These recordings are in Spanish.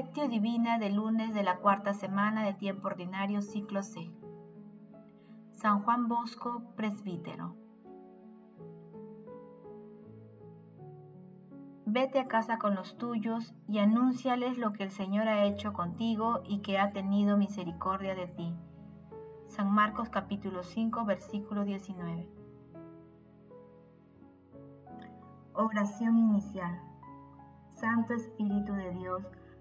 Lectio Divina del lunes de la cuarta semana de tiempo ordinario, ciclo C. San Juan Bosco, presbítero. Vete a casa con los tuyos y anúnciales lo que el Señor ha hecho contigo y que ha tenido misericordia de ti. San Marcos capítulo 5, versículo 19. Oración inicial. Santo Espíritu de Dios,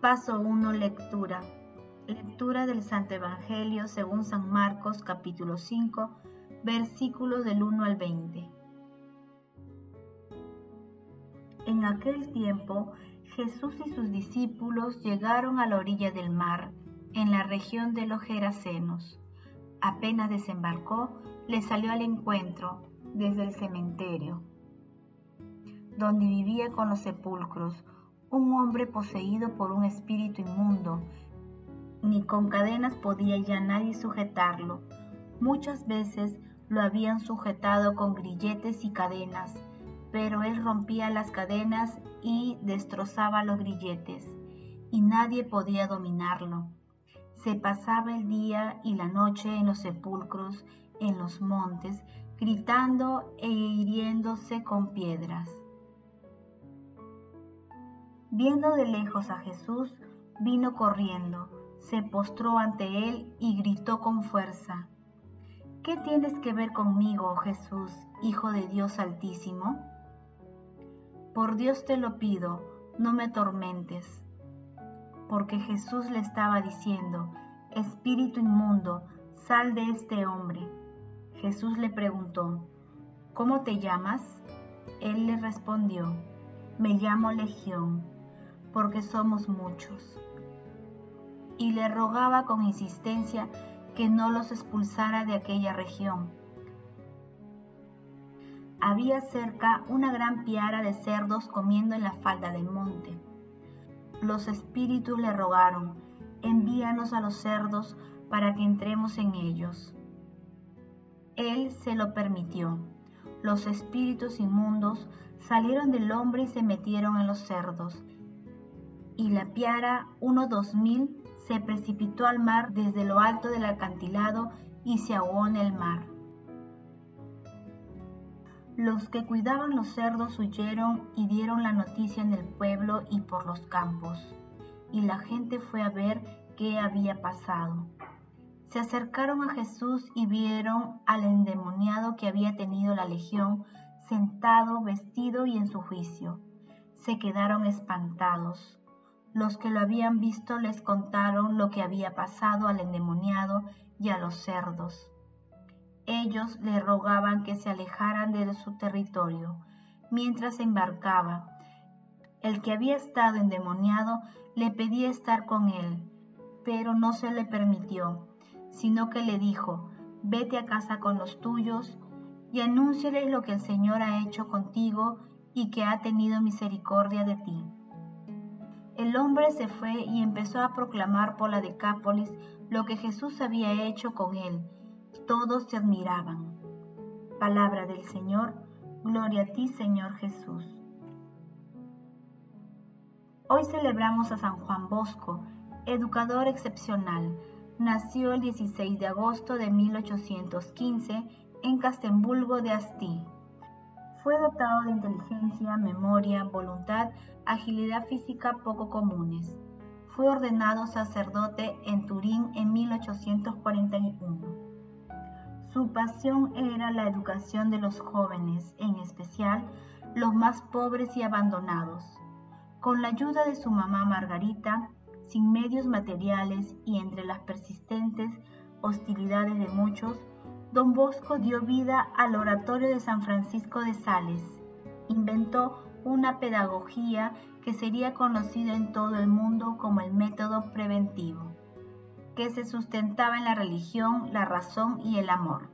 Paso 1. Lectura. Lectura del Santo Evangelio según San Marcos capítulo 5, versículos del 1 al 20. En aquel tiempo Jesús y sus discípulos llegaron a la orilla del mar, en la región de los Gerasenos. Apenas desembarcó, le salió al encuentro desde el cementerio, donde vivía con los sepulcros un hombre poseído por un espíritu inmundo. Ni con cadenas podía ya nadie sujetarlo. Muchas veces lo habían sujetado con grilletes y cadenas, pero él rompía las cadenas y destrozaba los grilletes, y nadie podía dominarlo. Se pasaba el día y la noche en los sepulcros, en los montes, gritando e hiriéndose con piedras. Viendo de lejos a Jesús, vino corriendo, se postró ante él y gritó con fuerza, ¿Qué tienes que ver conmigo, oh Jesús, Hijo de Dios Altísimo? Por Dios te lo pido, no me atormentes. Porque Jesús le estaba diciendo, Espíritu inmundo, sal de este hombre. Jesús le preguntó, ¿Cómo te llamas? Él le respondió, Me llamo Legión porque somos muchos. Y le rogaba con insistencia que no los expulsara de aquella región. Había cerca una gran piara de cerdos comiendo en la falda del monte. Los espíritus le rogaron, envíanos a los cerdos para que entremos en ellos. Él se lo permitió. Los espíritus inmundos salieron del hombre y se metieron en los cerdos, y la piara 1-2000 se precipitó al mar desde lo alto del acantilado y se ahogó en el mar. Los que cuidaban los cerdos huyeron y dieron la noticia en el pueblo y por los campos, y la gente fue a ver qué había pasado. Se acercaron a Jesús y vieron al endemoniado que había tenido la legión, sentado, vestido y en su juicio. Se quedaron espantados. Los que lo habían visto les contaron lo que había pasado al endemoniado y a los cerdos. Ellos le rogaban que se alejaran de su territorio mientras se embarcaba. El que había estado endemoniado le pedía estar con él, pero no se le permitió, sino que le dijo, vete a casa con los tuyos y anúnciales lo que el Señor ha hecho contigo y que ha tenido misericordia de ti. El hombre se fue y empezó a proclamar por la Decápolis lo que Jesús había hecho con él. Todos se admiraban. Palabra del Señor, gloria a ti Señor Jesús. Hoy celebramos a San Juan Bosco, educador excepcional. Nació el 16 de agosto de 1815 en Castemburgo de Asti. Fue dotado de inteligencia, memoria, voluntad, agilidad física poco comunes. Fue ordenado sacerdote en Turín en 1841. Su pasión era la educación de los jóvenes, en especial los más pobres y abandonados. Con la ayuda de su mamá Margarita, sin medios materiales y entre las persistentes hostilidades de muchos, Don Bosco dio vida al oratorio de San Francisco de Sales. Inventó una pedagogía que sería conocida en todo el mundo como el método preventivo, que se sustentaba en la religión, la razón y el amor.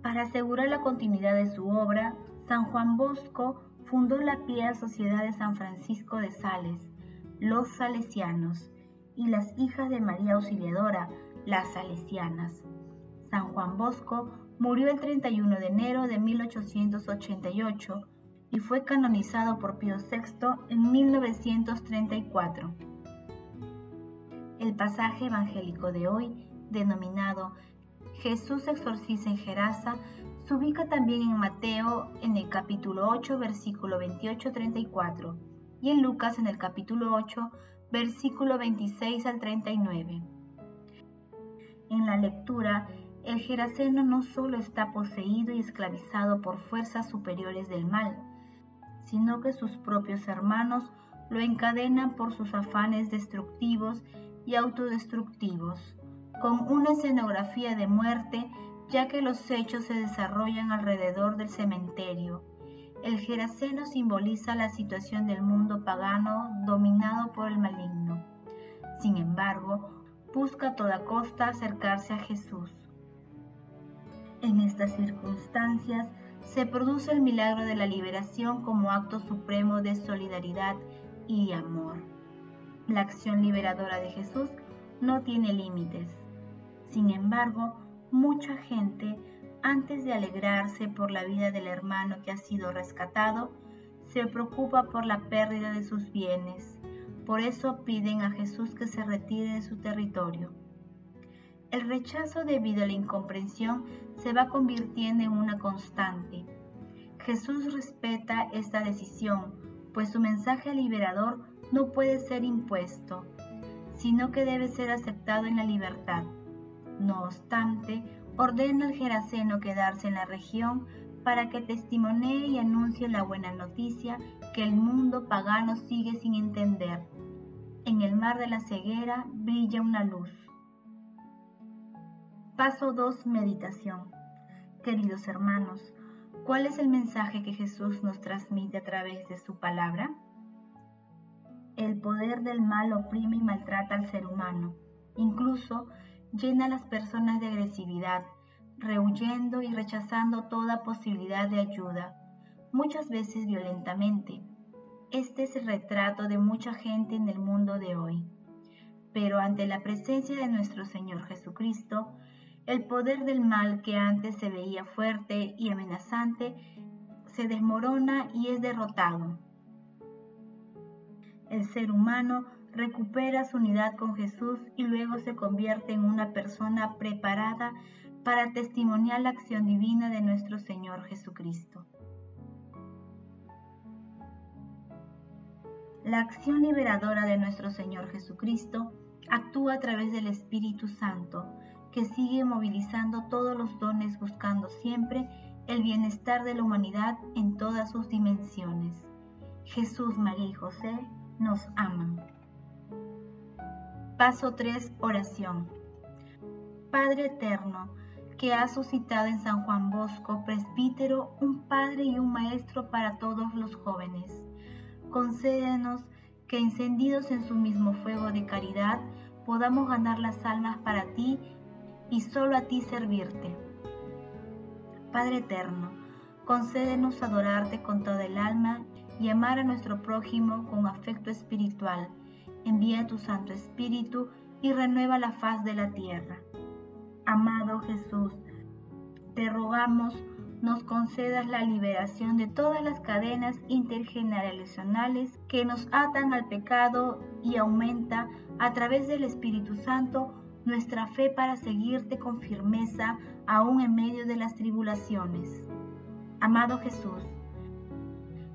Para asegurar la continuidad de su obra, San Juan Bosco fundó la Pía Sociedad de San Francisco de Sales, los Salesianos, y las hijas de María Auxiliadora, las Salesianas. Juan Bosco murió el 31 de enero de 1888 y fue canonizado por Pío VI en 1934. El pasaje evangélico de hoy, denominado Jesús exorciza en Gerasa, se ubica también en Mateo en el capítulo 8, versículo 28-34 y en Lucas en el capítulo 8, versículo 26 al 39. En la lectura, el Geraseno no solo está poseído y esclavizado por fuerzas superiores del mal, sino que sus propios hermanos lo encadenan por sus afanes destructivos y autodestructivos, con una escenografía de muerte, ya que los hechos se desarrollan alrededor del cementerio. El Geraseno simboliza la situación del mundo pagano dominado por el maligno. Sin embargo, busca a toda costa acercarse a Jesús. En estas circunstancias se produce el milagro de la liberación como acto supremo de solidaridad y amor. La acción liberadora de Jesús no tiene límites. Sin embargo, mucha gente, antes de alegrarse por la vida del hermano que ha sido rescatado, se preocupa por la pérdida de sus bienes. Por eso piden a Jesús que se retire de su territorio. El rechazo debido a la incomprensión se va convirtiendo en una constante. Jesús respeta esta decisión, pues su mensaje liberador no puede ser impuesto, sino que debe ser aceptado en la libertad. No obstante, ordena al Geraseno quedarse en la región para que testimonee y anuncie la buena noticia que el mundo pagano sigue sin entender. En el mar de la ceguera brilla una luz. Paso 2. Meditación. Queridos hermanos, ¿cuál es el mensaje que Jesús nos transmite a través de su palabra? El poder del mal oprime y maltrata al ser humano. Incluso llena a las personas de agresividad, rehuyendo y rechazando toda posibilidad de ayuda, muchas veces violentamente. Este es el retrato de mucha gente en el mundo de hoy. Pero ante la presencia de nuestro Señor Jesucristo, el poder del mal que antes se veía fuerte y amenazante se desmorona y es derrotado. El ser humano recupera su unidad con Jesús y luego se convierte en una persona preparada para testimoniar la acción divina de nuestro Señor Jesucristo. La acción liberadora de nuestro Señor Jesucristo actúa a través del Espíritu Santo, que sigue movilizando todos los dones buscando siempre el bienestar de la humanidad en todas sus dimensiones. Jesús, María y José nos aman. Paso 3. Oración. Padre eterno, que has suscitado en San Juan Bosco, presbítero, un padre y un maestro para todos los jóvenes. Concédenos que encendidos en su mismo fuego de caridad, podamos ganar las almas para ti y solo a ti servirte. Padre eterno, concédenos adorarte con toda el alma y amar a nuestro prójimo con afecto espiritual. Envía tu Santo Espíritu y renueva la faz de la tierra. Amado Jesús, te rogamos nos concedas la liberación de todas las cadenas intergeneracionales que nos atan al pecado y aumenta a través del Espíritu Santo nuestra fe para seguirte con firmeza aún en medio de las tribulaciones. Amado Jesús,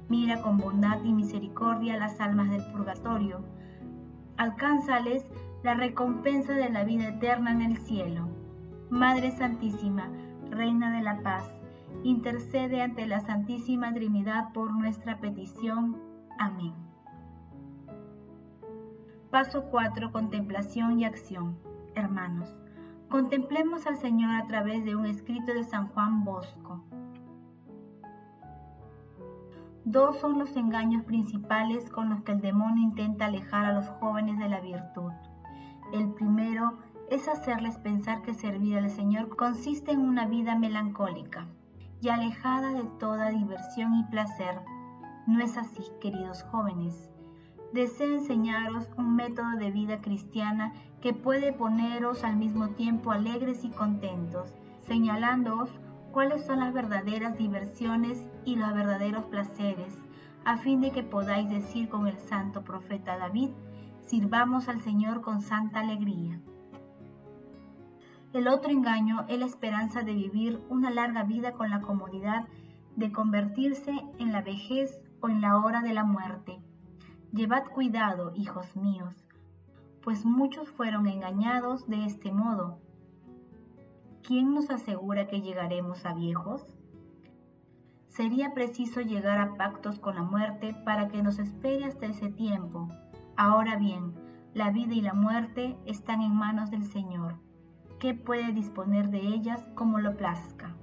mira con bondad y misericordia las almas del purgatorio, alcánzales la recompensa de la vida eterna en el cielo. Madre Santísima, Reina de la Paz, intercede ante la Santísima Trinidad por nuestra petición. Amén. Paso 4. Contemplación y acción hermanos, contemplemos al Señor a través de un escrito de San Juan Bosco. Dos son los engaños principales con los que el demonio intenta alejar a los jóvenes de la virtud. El primero es hacerles pensar que servir al Señor consiste en una vida melancólica y alejada de toda diversión y placer. No es así, queridos jóvenes. Deseo enseñaros un método de vida cristiana que puede poneros al mismo tiempo alegres y contentos, señalándoos cuáles son las verdaderas diversiones y los verdaderos placeres, a fin de que podáis decir con el santo profeta David, sirvamos al Señor con santa alegría. El otro engaño es la esperanza de vivir una larga vida con la comodidad de convertirse en la vejez o en la hora de la muerte. Llevad cuidado, hijos míos, pues muchos fueron engañados de este modo. ¿Quién nos asegura que llegaremos a viejos? Sería preciso llegar a pactos con la muerte para que nos espere hasta ese tiempo. Ahora bien, la vida y la muerte están en manos del Señor que puede disponer de ellas como lo plazca.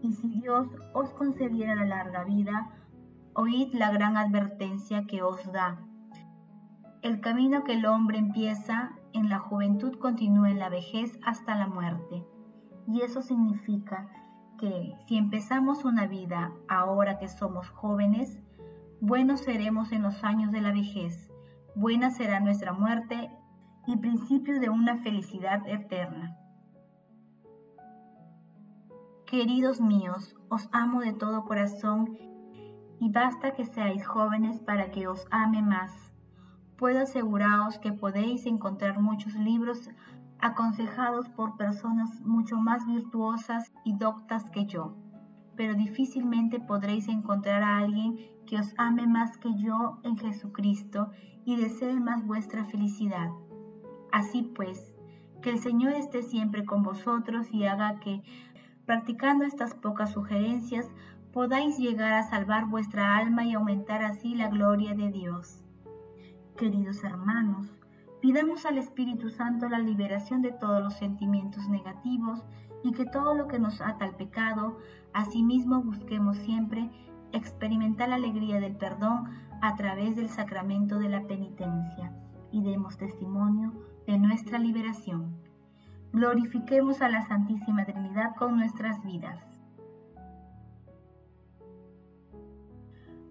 Y si Dios os concediera la larga vida, oíd la gran advertencia que os da. El camino que el hombre empieza en la juventud continúa en la vejez hasta la muerte. Y eso significa que si empezamos una vida ahora que somos jóvenes, buenos seremos en los años de la vejez, buena será nuestra muerte y principio de una felicidad eterna. Queridos míos, os amo de todo corazón y basta que seáis jóvenes para que os ame más. Puedo aseguraros que podéis encontrar muchos libros aconsejados por personas mucho más virtuosas y doctas que yo, pero difícilmente podréis encontrar a alguien que os ame más que yo en Jesucristo y desee más vuestra felicidad. Así pues, que el Señor esté siempre con vosotros y haga que, practicando estas pocas sugerencias, podáis llegar a salvar vuestra alma y aumentar así la gloria de Dios. Queridos hermanos, pidamos al Espíritu Santo la liberación de todos los sentimientos negativos y que todo lo que nos ata al pecado, asimismo busquemos siempre experimentar la alegría del perdón a través del sacramento de la penitencia y demos testimonio de nuestra liberación. Glorifiquemos a la Santísima Trinidad con nuestras vidas.